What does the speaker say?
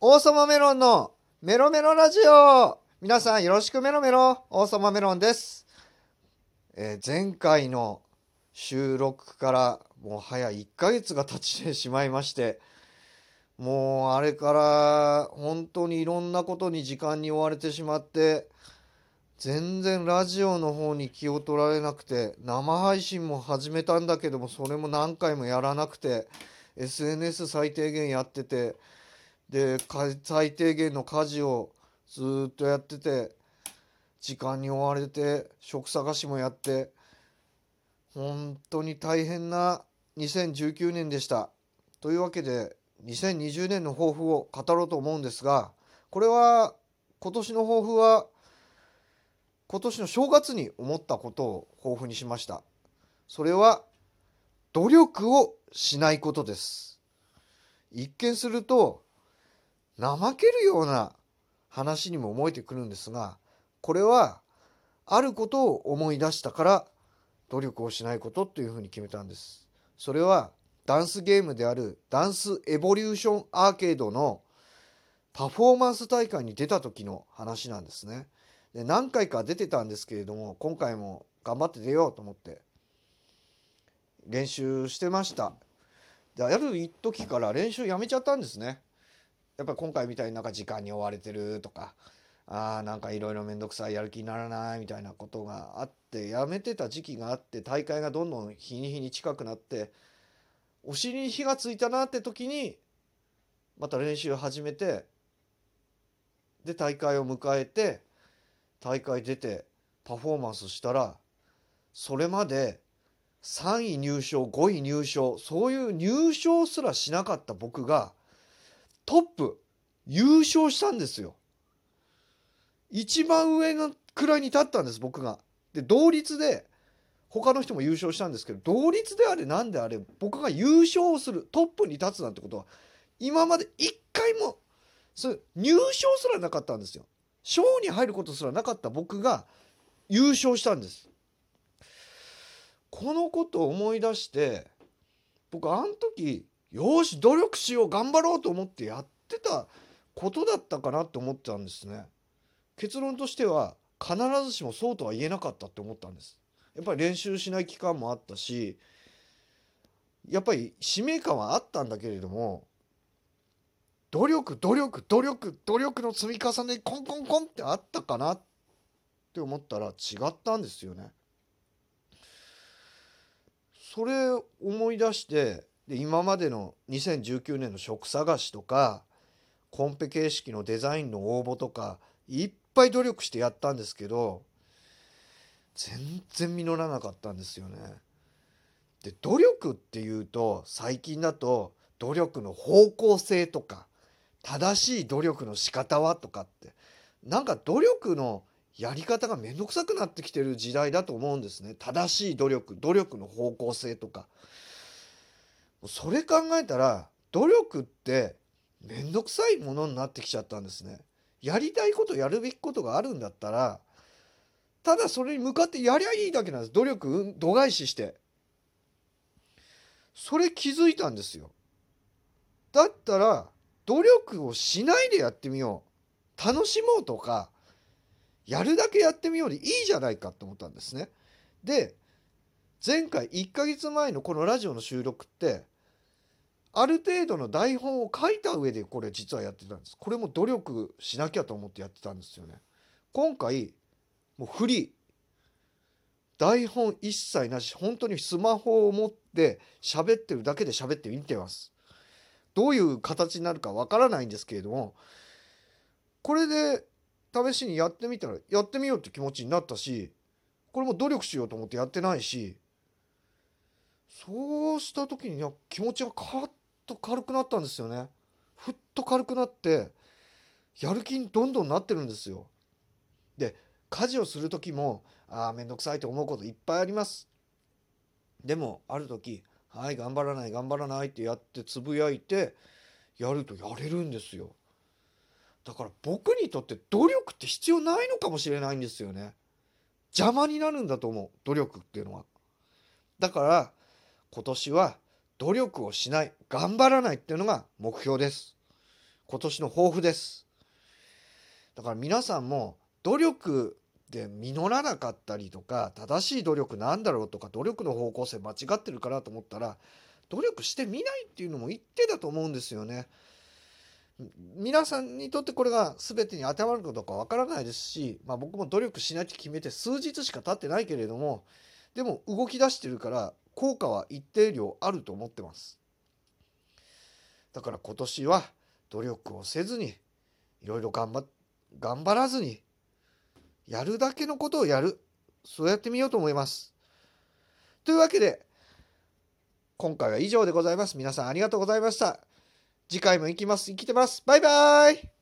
王様メロンのメロメロラジオ。皆さんよろしくメロメロ。王様メロンです、えー前回の収録からもう早1ヶ月が経ちてしまいましてもうあれから本当にいろんなことに時間に追われてしまって全然ラジオの方に気を取られなくて生配信も始めたんだけどもそれも何回もやらなくて SNS 最低限やっててで最低限の家事をずっとやってて時間に追われて職探しもやって本当に大変な2019年でした。というわけで2020年の抱負を語ろうと思うんですがこれは今年の抱負は今年の正月に思ったことを抱負にしました。それは努力をしないことです。一見すると怠けるような話にも思えてくるんですがこれはあることを思い出したから努力をしないことというふうに決めたんです。それはダンスゲームであるダンスエボリューションアーケードのパフォーマンス大会に出た時の話なんですね。で何回か出てたんですけれども今回も頑張って出ようと思って練習してました。である一時から練習やめちゃったんですね。やっぱり今回みたいになんか時間に追われてるとかあーなんかいろいろ面倒くさいやる気にならないみたいなことがあってやめてた時期があって大会がどんどん日に日に近くなってお尻に火がついたなって時にまた練習始めてで大会を迎えて大会出てパフォーマンスしたらそれまで3位入賞5位入賞そういう入賞すらしなかった僕がトップ優勝したんですよ。一番上の位に立ったんです僕が。で同率で他の人も優勝したんですけど同率であれ何であれ僕が優勝するトップに立つなんてことは今まで一回もそう入賞すらなかったんですよ。賞に入ることすらなかった僕が優勝したんです。このことを思い出して僕あの時よし努力しよう頑張ろうと思ってやってたことだったかなって思ってたんですね。結論としては必ずしもそうとは言えなかったって思ったんです。やっぱり練習しない期間もあったしやっぱり使命感はあったんだけれども努力努力努力努力の積み重ねコンコンコンってあったかなって思ったら違ったんですよね。それ思い出してで今までの2019年の職探しとかコンペ形式のデザインの応募とかいっぱい努力してやったんですけど全然実らなかったんですよね。で努力っていうと最近だと努力の方向性とか正しい努力の仕方はとかってなんか努力のやり方が面倒くさくなってきてる時代だと思うんですね正しい努力努力の方向性とかそれ考えたら努力って面倒くさいものになってきちゃったんですね。やりたいことやるべきことがあるんだったらただそれに向かってやりゃいいだけなんです。努力度外視して。それ気づいたんですよ。だったら努力をしないでやってみよう。楽しもうとかやるだけやってみようでいいじゃないかと思ったんですね。で前回1ヶ月前のこのラジオの収録ってある程度の台本を書いた上でこれ実はやってたんです。これも努力しなきゃと思ってやってたんですよね。今回もうフリー台本一切なし本当にスマホを持って喋ってるだけで喋ってみてます。どういう形になるかわからないんですけれどもこれで試しにやってみたらやってみようって気持ちになったしこれも努力しようと思ってやってないしそうした時に気持ちがカーッと軽くなったんですよね。ふっと軽くなってやる気にどんどんなってるんですよ。で家事をする時もああ面倒くさいと思うこといっぱいあります。でもある時はい頑張らない頑張らないってやってつぶやいてやるとやれるんですよ。だから僕にとって努力って必要ないのかもしれないんですよね。邪魔になるんだと思う。努力っていうのは。だから今年は努力をしない頑張らないっていうのが目標です今年の抱負ですだから皆さんも努力で実らなかったりとか正しい努力なんだろうとか努力の方向性間違ってるかなと思ったら努力してみないっていうのも一定だと思うんですよね。皆さんにとってこれが全てに当てはまるかどうかわからないですし、まあ、僕も努力しなきゃ決めて数日しか経ってないけれどもでも動き出してるから効果は一定量あると思ってます。だから今年は努力をせずにいろいろ頑張頑張らずにやるだけのことをやるそうやってみようと思います。というわけで今回は以上でございます。皆さんありがとうございました。次回も行きます。生きてます。バイバイ